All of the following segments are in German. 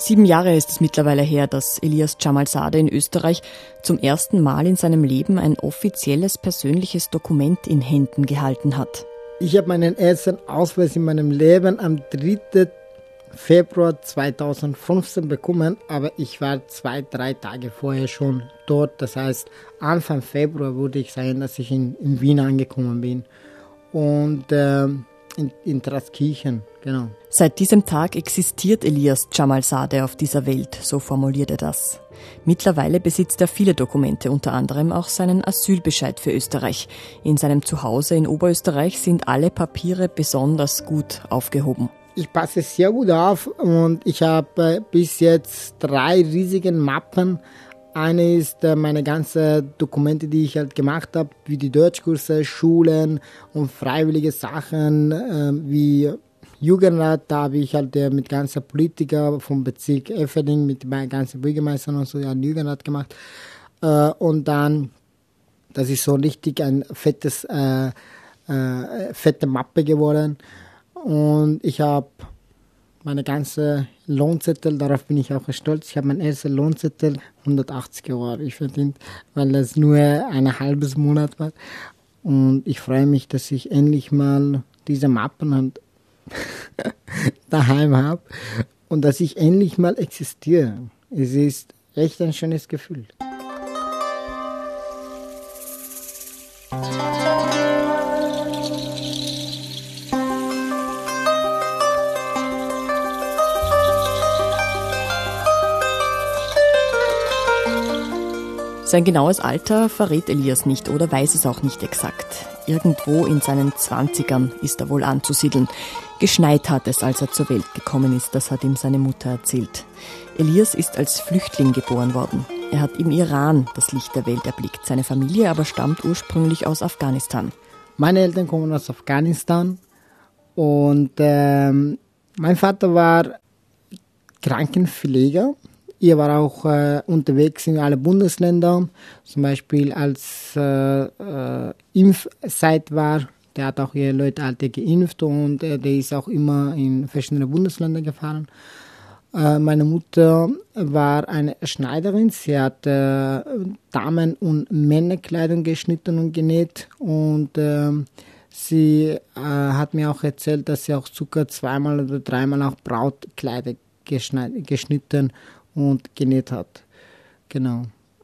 Sieben Jahre ist es mittlerweile her, dass Elias Jamalzade in Österreich zum ersten Mal in seinem Leben ein offizielles persönliches Dokument in Händen gehalten hat. Ich habe meinen ersten Ausweis in meinem Leben am 3. Februar 2015 bekommen, aber ich war zwei, drei Tage vorher schon dort. Das heißt, Anfang Februar würde ich sagen, dass ich in, in Wien angekommen bin. Und äh, in, in Traskirchen, genau. Seit diesem Tag existiert Elias Jamalzadeh auf dieser Welt, so formuliert er das. Mittlerweile besitzt er viele Dokumente, unter anderem auch seinen Asylbescheid für Österreich. In seinem Zuhause in Oberösterreich sind alle Papiere besonders gut aufgehoben. Ich passe sehr gut auf und ich habe bis jetzt drei riesige Mappen eine ist äh, meine ganzen Dokumente, die ich halt gemacht habe, wie die Deutschkurse, Schulen und freiwillige Sachen, äh, wie Jugendrat, da habe ich halt äh, mit ganzen Politikern vom Bezirk Efferding, mit meinen ganzen Bürgermeistern und so, einen Jugendrat gemacht. Äh, und dann, das ist so richtig ein fettes, äh, äh, fette Mappe geworden. Und ich habe meine ganze Lohnzettel, darauf bin ich auch stolz. Ich habe meinen ersten Lohnzettel 180 Euro ich verdient, weil das nur ein halbes Monat war. Und ich freue mich, dass ich endlich mal diese Mappen daheim habe und dass ich endlich mal existiere. Es ist echt ein schönes Gefühl. Sein genaues Alter verrät Elias nicht oder weiß es auch nicht exakt. Irgendwo in seinen Zwanzigern ist er wohl anzusiedeln. Geschneit hat es, als er zur Welt gekommen ist, das hat ihm seine Mutter erzählt. Elias ist als Flüchtling geboren worden. Er hat im Iran das Licht der Welt erblickt. Seine Familie aber stammt ursprünglich aus Afghanistan. Meine Eltern kommen aus Afghanistan und ähm, mein Vater war Krankenpfleger Ihr war auch äh, unterwegs in alle Bundesländer, zum Beispiel als äh, äh, Impfzeit war. Der hat auch hier Leute alte geimpft und äh, der ist auch immer in verschiedene Bundesländer gefahren. Äh, meine Mutter war eine Schneiderin. Sie hat äh, Damen- und Männerkleidung geschnitten und genäht und ähm, Sie hat mir auch erzählt, dass sie auch sogar zweimal oder dreimal auch Brautkleider geschnitten und genäht hat. Genau.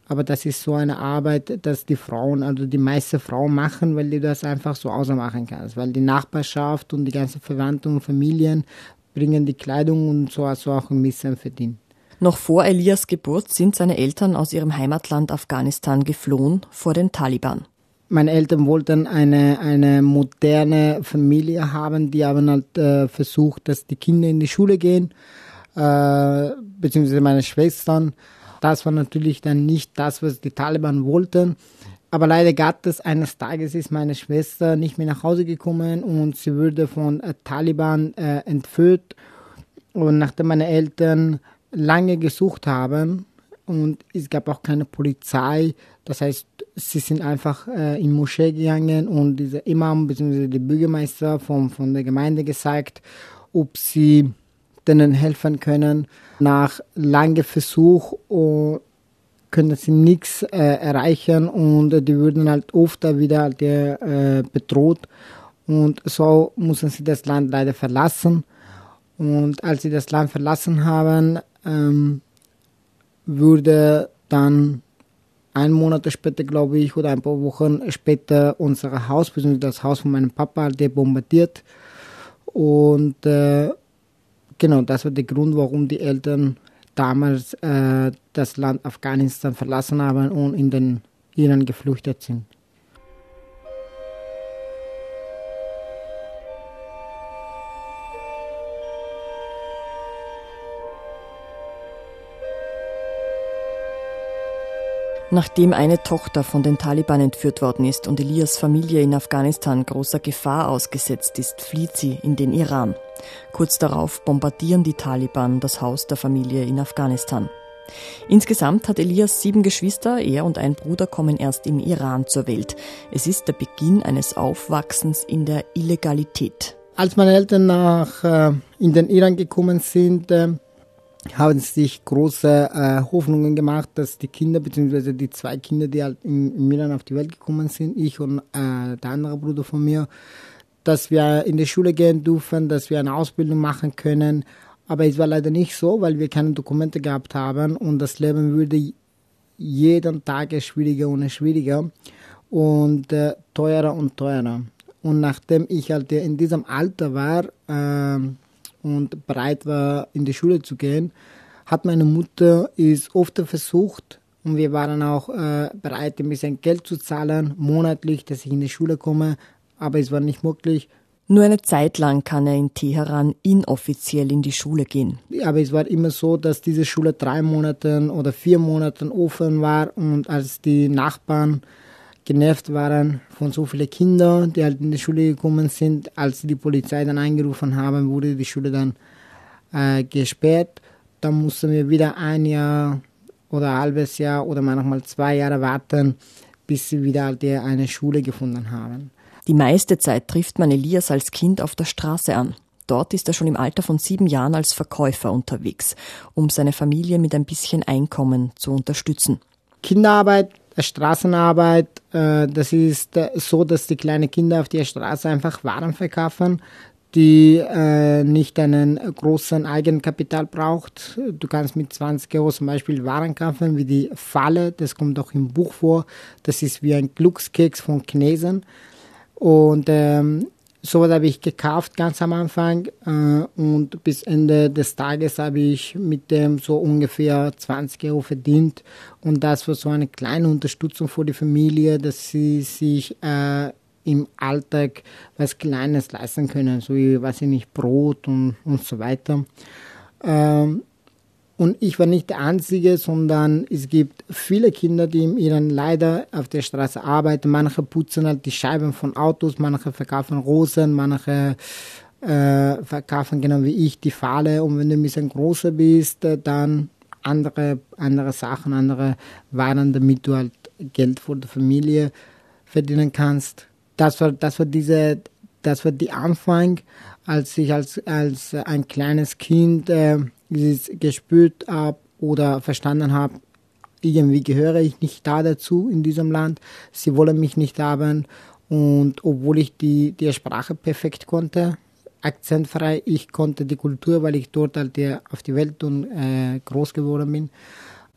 Aber das ist so eine Arbeit, dass die Frauen, also die meisten Frauen machen, weil die das einfach so ausmachen kannst. Weil die Nachbarschaft und die ganzen Verwandten und Familien bringen die Kleidung und so du auch ein bisschen verdient. Noch vor Elias Geburt sind seine Eltern aus ihrem Heimatland Afghanistan geflohen vor den Taliban. Meine Eltern wollten eine, eine moderne Familie haben, die haben halt äh, versucht, dass die Kinder in die Schule gehen äh, beziehungsweise meine Schwestern. Das war natürlich dann nicht das, was die Taliban wollten. Aber leider Gottes, eines Tages ist meine Schwester nicht mehr nach Hause gekommen und sie wurde von äh, Taliban äh, entführt. Und nachdem meine Eltern lange gesucht haben und es gab auch keine Polizei, das heißt, sie sind einfach äh, in Moschee gegangen und dieser Imam bzw. der Bürgermeister von, von der Gemeinde gesagt, ob sie denen helfen können. Nach langem Versuch uh, können sie nichts äh, erreichen und die würden halt oft wieder halt, äh, bedroht. Und so müssen sie das Land leider verlassen. Und als sie das Land verlassen haben, ähm, wurde dann ein Monat später, glaube ich, oder ein paar Wochen später unser Haus, beziehungsweise das Haus von meinem Papa, halt, bombardiert. Und äh, Genau, das war der Grund, warum die Eltern damals äh, das Land Afghanistan verlassen haben und in den Iran geflüchtet sind. Nachdem eine Tochter von den Taliban entführt worden ist und Elias Familie in Afghanistan großer Gefahr ausgesetzt ist, flieht sie in den Iran. Kurz darauf bombardieren die Taliban das Haus der Familie in Afghanistan. Insgesamt hat Elias sieben Geschwister, er und ein Bruder kommen erst im Iran zur Welt. Es ist der Beginn eines Aufwachsens in der Illegalität. Als meine Eltern nach, äh, in den Iran gekommen sind, äh, haben sich große äh, Hoffnungen gemacht, dass die Kinder, beziehungsweise die zwei Kinder, die halt in, in Milan auf die Welt gekommen sind, ich und äh, der andere Bruder von mir, dass wir in die Schule gehen dürfen, dass wir eine Ausbildung machen können. Aber es war leider nicht so, weil wir keine Dokumente gehabt haben und das Leben würde jeden Tag schwieriger und schwieriger und äh, teurer und teurer. Und nachdem ich halt in diesem Alter war äh, und bereit war, in die Schule zu gehen, hat meine Mutter es oft versucht und wir waren auch äh, bereit, ein bisschen Geld zu zahlen, monatlich, dass ich in die Schule komme, aber es war nicht möglich. Nur eine Zeit lang kann er in Teheran inoffiziell in die Schule gehen. Aber es war immer so, dass diese Schule drei Monate oder vier Monate offen war und als die Nachbarn genervt waren von so vielen Kindern, die halt in die Schule gekommen sind, als die Polizei dann eingerufen haben, wurde die Schule dann äh, gesperrt. Dann mussten wir wieder ein Jahr oder ein halbes Jahr oder manchmal zwei Jahre warten, bis sie wieder halt eine Schule gefunden haben. Die meiste Zeit trifft man Elias als Kind auf der Straße an. Dort ist er schon im Alter von sieben Jahren als Verkäufer unterwegs, um seine Familie mit ein bisschen Einkommen zu unterstützen. Kinderarbeit, Straßenarbeit, äh, das ist äh, so, dass die kleinen Kinder auf der Straße einfach Waren verkaufen, die äh, nicht einen großen Eigenkapital braucht. Du kannst mit 20 Euro zum Beispiel Waren kaufen, wie die Falle, das kommt auch im Buch vor. Das ist wie ein Glückskeks von Chinesen. Und ähm, sowas habe ich gekauft ganz am Anfang äh, und bis Ende des Tages habe ich mit dem so ungefähr 20 Euro verdient und das war so eine kleine Unterstützung für die Familie, dass sie sich äh, im Alltag was Kleines leisten können, so wie, weiß ich nicht, Brot und, und so weiter. Ähm, und ich war nicht der Einzige, sondern es gibt viele Kinder, die im Iran leider auf der Straße arbeiten. Manche putzen halt die Scheiben von Autos, manche verkaufen Rosen, manche äh, verkaufen genau wie ich die Falle. Und wenn du ein bisschen größer bist, äh, dann andere, andere Sachen, andere Waren, damit du halt Geld für die Familie verdienen kannst. Das war, das war diese, das war die Anfang, als ich als, als ein kleines Kind äh, gespürt habe oder verstanden habe, irgendwie gehöre ich nicht da dazu in diesem Land. Sie wollen mich nicht haben. Und obwohl ich die, die Sprache perfekt konnte, akzentfrei, ich konnte die Kultur, weil ich dort halt auf die Welt und äh, groß geworden bin.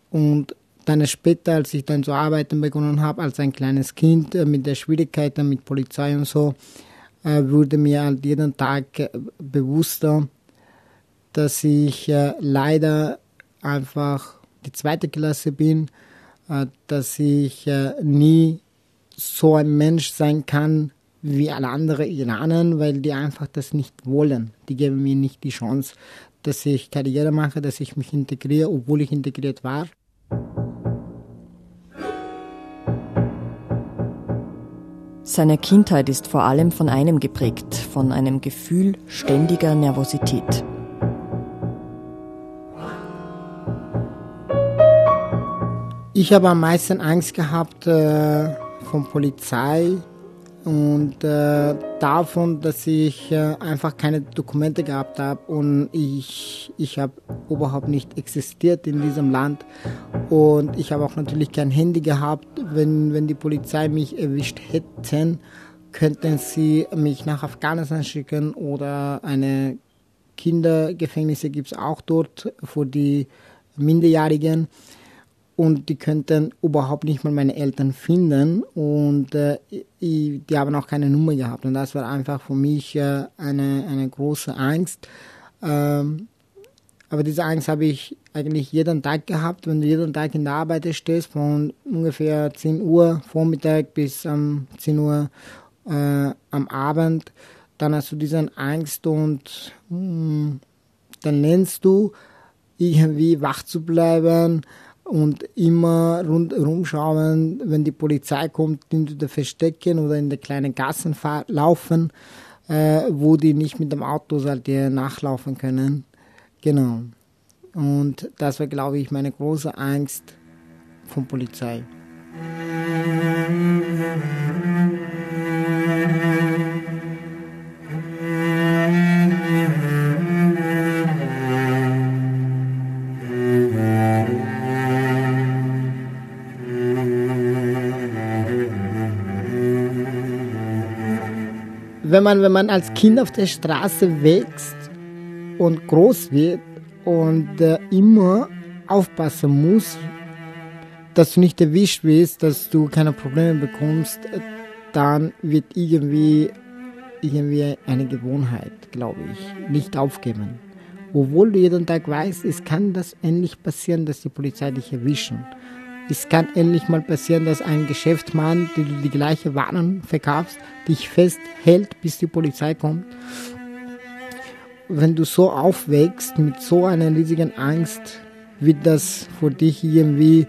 Und dann später, als ich dann zu arbeiten begonnen habe, als ein kleines Kind äh, mit der Schwierigkeiten mit Polizei und so, äh, wurde mir halt jeden Tag äh, bewusster, dass ich äh, leider einfach die zweite Klasse bin, äh, dass ich äh, nie so ein Mensch sein kann wie alle anderen Iraner, weil die einfach das nicht wollen. Die geben mir nicht die Chance, dass ich Karriere mache, dass ich mich integriere, obwohl ich integriert war. Seine Kindheit ist vor allem von einem geprägt, von einem Gefühl ständiger Nervosität. Ich habe am meisten Angst gehabt äh, von Polizei und äh, davon, dass ich äh, einfach keine Dokumente gehabt habe und ich, ich habe überhaupt nicht existiert in diesem Land und ich habe auch natürlich kein Handy gehabt. Wenn, wenn die Polizei mich erwischt hätten, könnten sie mich nach Afghanistan schicken oder eine Kindergefängnisse gibt es auch dort für die Minderjährigen und die könnten überhaupt nicht mal meine Eltern finden. Und äh, ich, die haben auch keine Nummer gehabt. Und das war einfach für mich äh, eine, eine große Angst. Ähm, aber diese Angst habe ich eigentlich jeden Tag gehabt, wenn du jeden Tag in der Arbeit stehst, von ungefähr 10 Uhr Vormittag bis um 10 Uhr äh, am Abend, dann hast du diese Angst und mh, hm, dann lernst du irgendwie wach zu bleiben und immer rundherum schauen, wenn die Polizei kommt, hinter Verstecken oder in der kleinen Gassen laufen, äh, wo die nicht mit dem Auto halt nachlaufen können. Genau. Und das war, glaube ich, meine große Angst von Polizei. Wenn man, wenn man als Kind auf der Straße wächst und groß wird und äh, immer aufpassen muss, dass du nicht erwischt wirst, dass du keine Probleme bekommst, dann wird irgendwie, irgendwie eine Gewohnheit, glaube ich, nicht aufgeben. Obwohl du jeden Tag weißt, es kann das endlich passieren, dass die Polizei dich erwischen. Es kann endlich mal passieren, dass ein Geschäftsmann, der du die gleiche Waren verkaufst, dich festhält, bis die Polizei kommt. Wenn du so aufwächst mit so einer riesigen Angst, wird das für dich irgendwie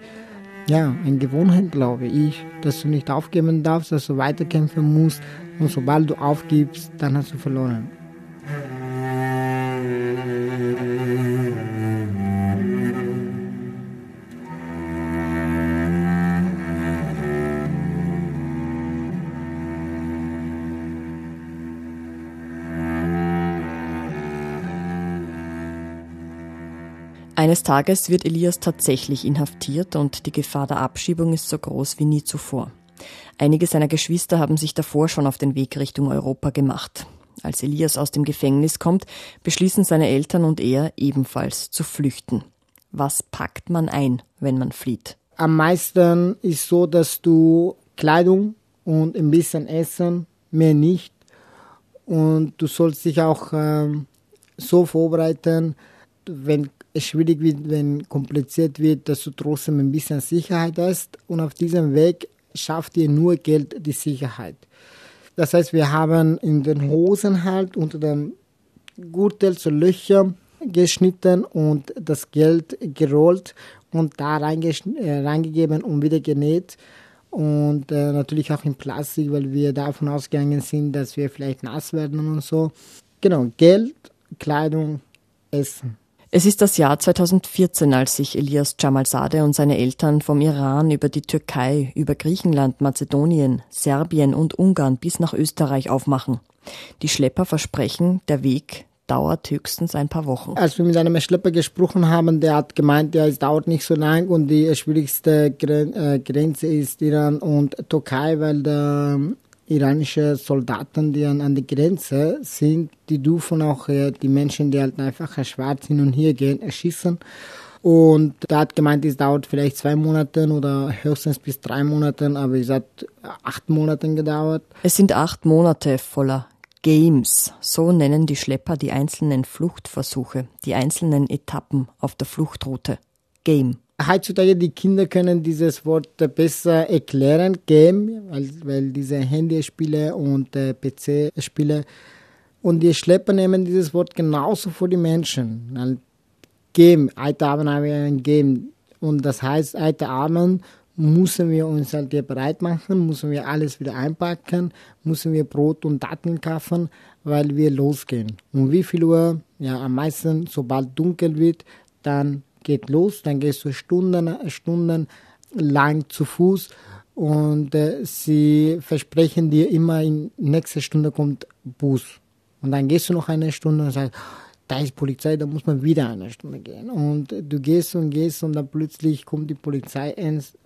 ja, eine Gewohnheit, glaube ich, dass du nicht aufgeben darfst, dass du weiterkämpfen musst und sobald du aufgibst, dann hast du verloren. Eines Tages wird Elias tatsächlich inhaftiert und die Gefahr der Abschiebung ist so groß wie nie zuvor. Einige seiner Geschwister haben sich davor schon auf den Weg Richtung Europa gemacht. Als Elias aus dem Gefängnis kommt, beschließen seine Eltern und er ebenfalls zu flüchten. Was packt man ein, wenn man flieht? Am meisten ist so, dass du Kleidung und ein bisschen Essen, mehr nicht. Und du sollst dich auch ähm, so vorbereiten, wenn schwierig wird, wenn kompliziert wird, dass du trotzdem ein bisschen Sicherheit hast. Und auf diesem Weg schafft dir nur Geld die Sicherheit. Das heißt, wir haben in den Hosen halt unter dem Gürtel so Löcher geschnitten und das Geld gerollt und da äh, reingegeben und wieder genäht. Und äh, natürlich auch in Plastik, weil wir davon ausgegangen sind, dass wir vielleicht nass werden und so. Genau, Geld, Kleidung, Essen. Es ist das Jahr 2014, als sich Elias Jamalzadeh und seine Eltern vom Iran über die Türkei, über Griechenland, Mazedonien, Serbien und Ungarn bis nach Österreich aufmachen. Die Schlepper versprechen, der Weg dauert höchstens ein paar Wochen. Als wir mit einem Schlepper gesprochen haben, der hat gemeint, ja, es dauert nicht so lang und die schwierigste äh, Grenze ist Iran und Türkei, weil der iranische Soldaten, die an, an der Grenze sind, die dürfen auch äh, die Menschen, die halt einfach schwarz hin und her gehen, erschießen. Und da hat gemeint, es dauert vielleicht zwei Monate oder höchstens bis drei Monate, aber es hat acht Monate gedauert. Es sind acht Monate voller Games, so nennen die Schlepper die einzelnen Fluchtversuche, die einzelnen Etappen auf der Fluchtroute. Game heutzutage die Kinder können dieses Wort besser erklären, Game, weil, weil diese Handyspiele und äh, PC-Spiele und die Schlepper nehmen dieses Wort genauso vor die Menschen. Game, heute Abend haben wir ein Game und das heißt, heute Abend müssen wir uns halt hier bereit machen, müssen wir alles wieder einpacken, müssen wir Brot und Datteln kaufen, weil wir losgehen. Um wie viel Uhr? Ja, am meisten, sobald dunkel wird, dann geht los, dann gehst du Stunden, Stunden lang zu Fuß und äh, sie versprechen dir immer, in nächster Stunde kommt Bus. Und dann gehst du noch eine Stunde und sagst, da ist Polizei, da muss man wieder eine Stunde gehen. Und du gehst und gehst und dann plötzlich kommt die Polizei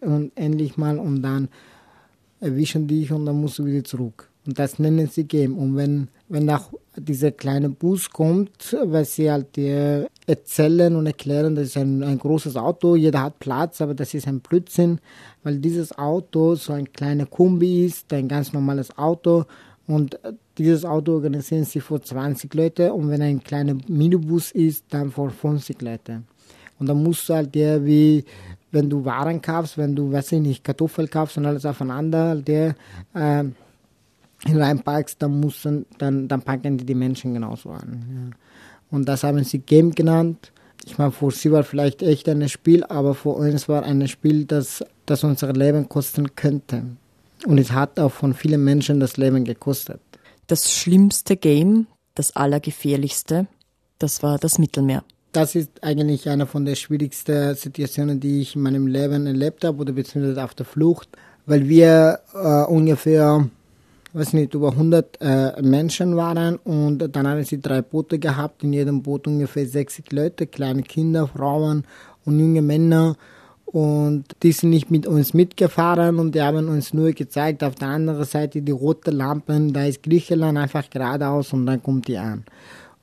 und endlich mal und dann erwischen dich und dann musst du wieder zurück. Und das nennen sie Game. Und wenn, wenn auch dieser kleine Bus kommt, weil sie halt äh, erzählen und erklären, das ist ein, ein großes Auto, jeder hat Platz, aber das ist ein Blödsinn, weil dieses Auto so ein kleiner Kombi ist, ein ganz normales Auto. Und dieses Auto organisieren sie für 20 Leute und wenn ein kleiner Minibus ist, dann für 50 Leute. Und dann musst du halt der wie wenn du Waren kaufst, wenn du, weiß ich nicht, Kartoffeln kaufst und alles aufeinander, der äh, reinpackst, dann, müssen, dann, dann packen die die Menschen genauso an. Ja. Und das haben sie Game genannt. Ich meine, für sie war vielleicht echt ein Spiel, aber für uns war ein Spiel, das, das unser Leben kosten könnte. Und es hat auch von vielen Menschen das Leben gekostet. Das schlimmste Game, das allergefährlichste, das war das Mittelmeer. Das ist eigentlich eine von den schwierigsten Situationen, die ich in meinem Leben erlebt habe oder beziehungsweise auf der Flucht, weil wir äh, ungefähr weiß nicht, über 100 äh, Menschen waren und dann haben sie drei Boote gehabt, in jedem Boot ungefähr 60 Leute, kleine Kinder, Frauen und junge Männer und die sind nicht mit uns mitgefahren und die haben uns nur gezeigt, auf der anderen Seite die rote Lampen, da ist Griechenland einfach geradeaus und dann kommt die an.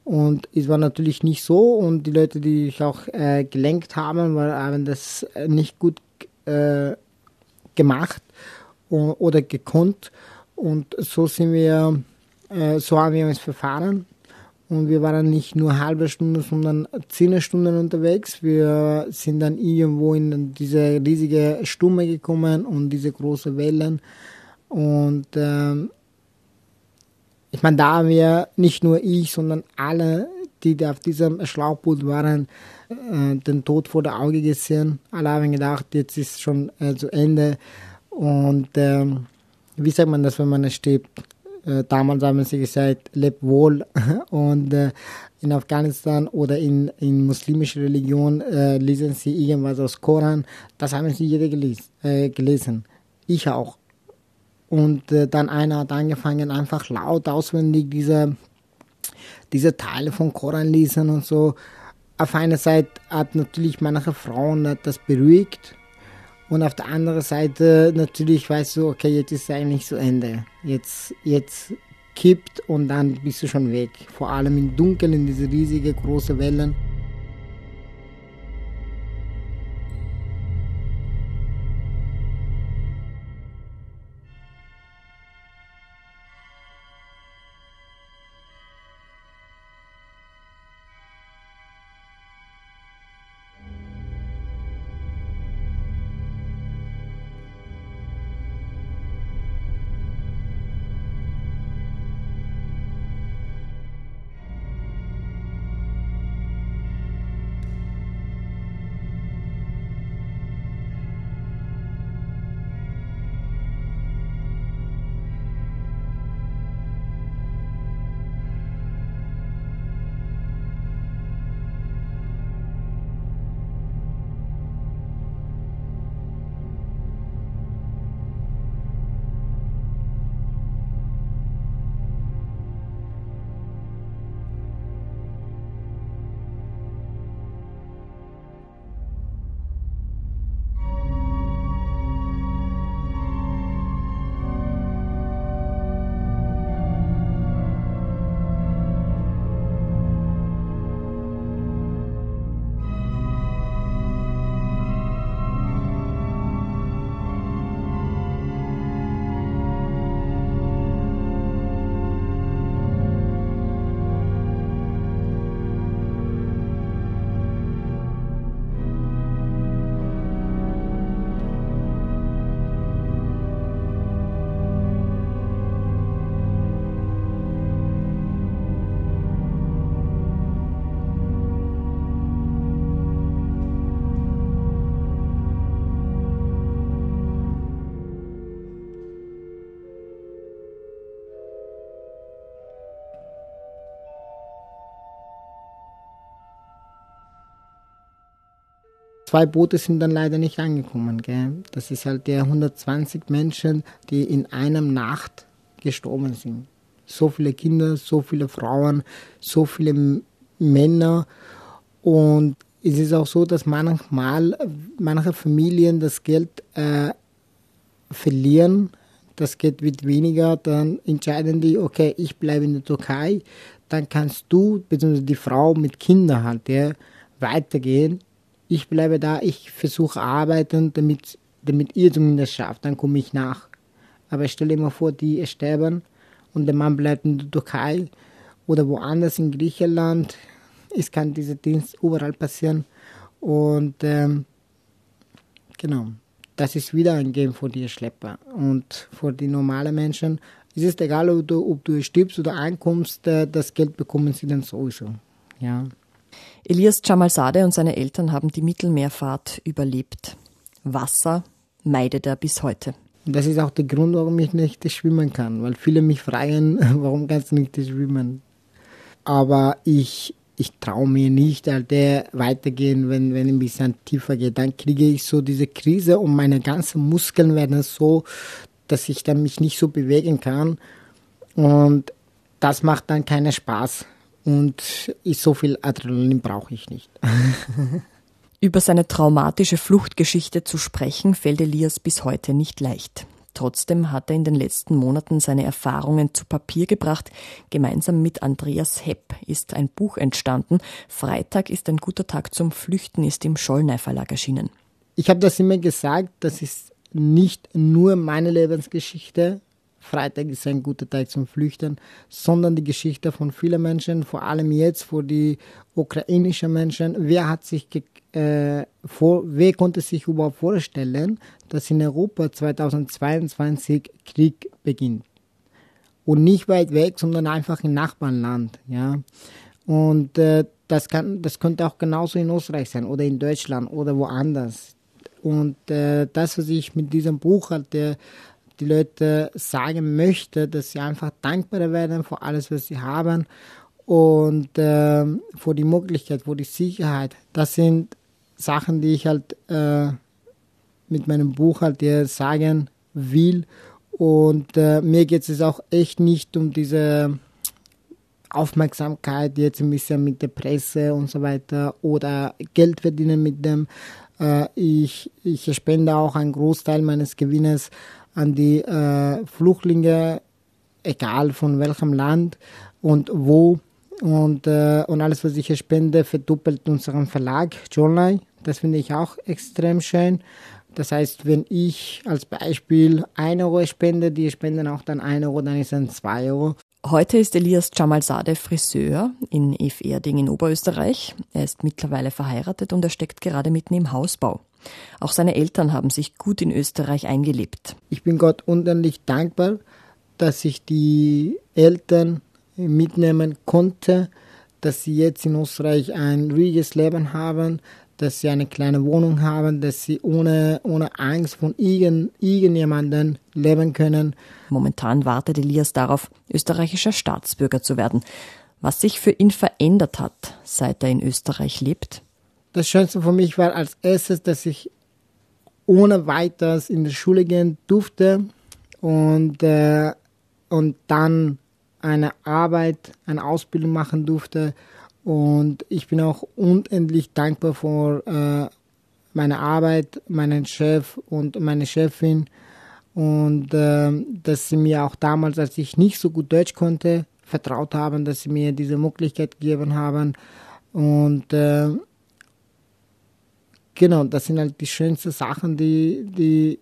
Und es war natürlich nicht so und die Leute, die ich auch äh, gelenkt haben, haben das nicht gut äh, gemacht oder gekonnt. Und so sind wir, äh, so haben wir uns verfahren. Und wir waren nicht nur halbe Stunde, sondern zehn Stunden unterwegs. Wir sind dann irgendwo in diese riesige Stumme gekommen und diese großen Wellen. Und ähm, ich meine, da haben wir nicht nur ich, sondern alle, die auf diesem Schlauchboot waren, äh, den Tod vor der Auge gesehen. Alle haben gedacht, jetzt ist schon äh, zu Ende. Und ähm, wie sagt man das, wenn man stirbt? Äh, damals haben sie gesagt, leb wohl. Und äh, in Afghanistan oder in, in muslimischer Religion äh, lesen sie irgendwas aus Koran. Das haben sie jeder geles äh, gelesen. Ich auch. Und äh, dann einer hat angefangen, einfach laut auswendig diese, diese Teile von Koran lesen und so. Auf einer Seite hat natürlich manche Frauen das beruhigt und auf der anderen Seite natürlich weißt du, okay, jetzt ist eigentlich zu Ende. Jetzt, jetzt kippt und dann bist du schon weg. Vor allem im Dunkeln, in diese riesige große Wellen. Zwei Boote sind dann leider nicht angekommen. Gell? Das ist halt der 120 Menschen, die in einer Nacht gestorben sind. So viele Kinder, so viele Frauen, so viele Männer. Und es ist auch so, dass manchmal manche Familien das Geld äh, verlieren. Das Geld wird weniger. Dann entscheiden die, okay, ich bleibe in der Türkei. Dann kannst du, beziehungsweise die Frau mit Kindern halt, ja, weitergehen ich bleibe da, ich versuche arbeiten, damit, damit ihr zumindest schafft, dann komme ich nach. Aber stell dir mal vor, die sterben und der Mann bleibt in der Türkei oder woanders in Griechenland. Es kann dieser Dienst überall passieren. Und ähm, genau, das ist wieder ein Game für die Schlepper. Und für die normalen Menschen es ist egal, ob du, ob du stirbst oder einkommst, äh, das Geld bekommen sie dann sowieso. Ja. Elias Jamalzadeh und seine Eltern haben die Mittelmeerfahrt überlebt. Wasser meidet er bis heute. Das ist auch der Grund, warum ich nicht schwimmen kann, weil viele mich fragen, warum kannst du nicht schwimmen? Aber ich, ich traue mir nicht, Alter, weitergehen, wenn, wenn ein bisschen tiefer geht. Dann kriege ich so diese Krise und meine ganzen Muskeln werden so, dass ich dann mich nicht so bewegen kann. Und das macht dann keinen Spaß. Und so viel Adrenalin brauche ich nicht. Über seine traumatische Fluchtgeschichte zu sprechen, fällt Elias bis heute nicht leicht. Trotzdem hat er in den letzten Monaten seine Erfahrungen zu Papier gebracht. Gemeinsam mit Andreas Hepp ist ein Buch entstanden. Freitag ist ein guter Tag zum Flüchten, ist im Schollnei Verlag erschienen. Ich habe das immer gesagt, das ist nicht nur meine Lebensgeschichte, Freitag ist ein guter Tag zum Flüchten, sondern die Geschichte von vielen Menschen, vor allem jetzt für die ukrainischen Menschen. Wer hat sich äh, vor, wer konnte sich überhaupt vorstellen, dass in Europa 2022 Krieg beginnt? Und nicht weit weg, sondern einfach im Nachbarland, ja. Und äh, das kann, das könnte auch genauso in Österreich sein oder in Deutschland oder woanders. Und äh, das, was ich mit diesem Buch der die Leute sagen möchte, dass sie einfach dankbarer werden für alles, was sie haben und äh, für die Möglichkeit, für die Sicherheit. Das sind Sachen, die ich halt äh, mit meinem Buch halt dir sagen will. Und äh, mir geht es auch echt nicht um diese Aufmerksamkeit jetzt ein bisschen mit der Presse und so weiter oder Geld verdienen mit dem. Äh, ich, ich spende auch einen Großteil meines Gewinnes an die äh, Flüchtlinge, egal von welchem Land und wo. Und, äh, und alles, was ich spende, verdoppelt unseren Verlag, Journal. Das finde ich auch extrem schön. Das heißt, wenn ich als Beispiel 1 Euro spende, die spenden auch dann 1 Euro, dann ist es 2 Euro. Heute ist Elias Jamalzadeh Friseur in Eferding in Oberösterreich. Er ist mittlerweile verheiratet und er steckt gerade mitten im Hausbau. Auch seine Eltern haben sich gut in Österreich eingelebt. Ich bin Gott unendlich dankbar, dass ich die Eltern mitnehmen konnte, dass sie jetzt in Österreich ein ruhiges Leben haben, dass sie eine kleine Wohnung haben, dass sie ohne, ohne Angst von irgend, irgendjemandem leben können. Momentan wartet Elias darauf, österreichischer Staatsbürger zu werden. Was sich für ihn verändert hat, seit er in Österreich lebt? Das Schönste für mich war als erstes, dass ich ohne weiteres in die Schule gehen durfte und, äh, und dann eine Arbeit, eine Ausbildung machen durfte. Und ich bin auch unendlich dankbar für äh, meine Arbeit, meinen Chef und meine Chefin. Und äh, dass sie mir auch damals, als ich nicht so gut Deutsch konnte, vertraut haben, dass sie mir diese Möglichkeit gegeben haben. Und äh, genau, das sind halt die schönsten Sachen, die, die,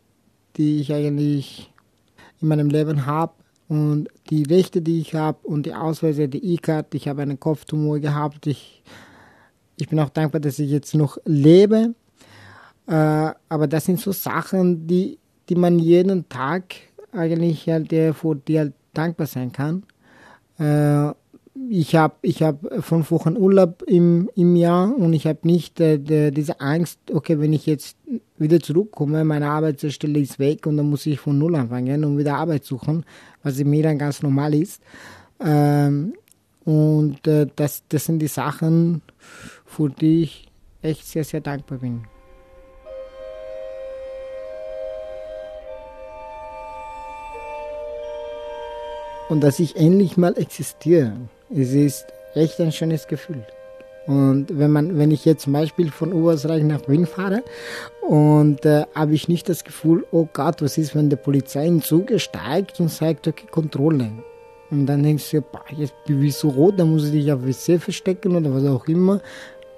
die ich eigentlich in meinem Leben habe. Und die Rechte, die ich habe und die Ausweise, die E-Card, ich habe einen Kopftumor gehabt. Ich, ich bin auch dankbar, dass ich jetzt noch lebe. Äh, aber das sind so Sachen, die, die man jeden Tag eigentlich halt, der vor dir halt dankbar sein kann. Äh, ich habe ich hab fünf Wochen Urlaub im, im Jahr und ich habe nicht äh, de, diese Angst, okay, wenn ich jetzt wieder zurückkomme, meine Arbeitsstelle ist weg und dann muss ich von Null anfangen und wieder Arbeit suchen, was in mir dann ganz normal ist. Ähm, und äh, das, das sind die Sachen, für die ich echt sehr, sehr dankbar bin. Und dass ich endlich mal existiere. Es ist echt ein schönes Gefühl. Und wenn man, wenn ich jetzt zum Beispiel von Oberösterreich nach Wien fahre und äh, habe ich nicht das Gefühl, oh Gott, was ist, wenn die Polizei in Zug steigt und sagt, okay, Kontrolle. Und dann denkst du, boah, jetzt bin ich so rot, dann muss ich dich auf WC verstecken oder was auch immer.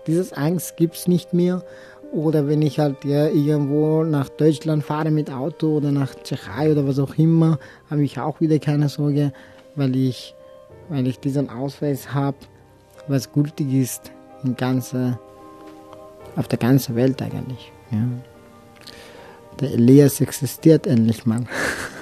Dieses Angst gibt es nicht mehr. Oder wenn ich halt ja, irgendwo nach Deutschland fahre mit Auto oder nach Tschechei oder was auch immer, habe ich auch wieder keine Sorge, weil ich weil ich diesen Ausweis habe, was gültig ist in ganze, auf der ganzen Welt eigentlich. Ja. Der Elias existiert endlich mal.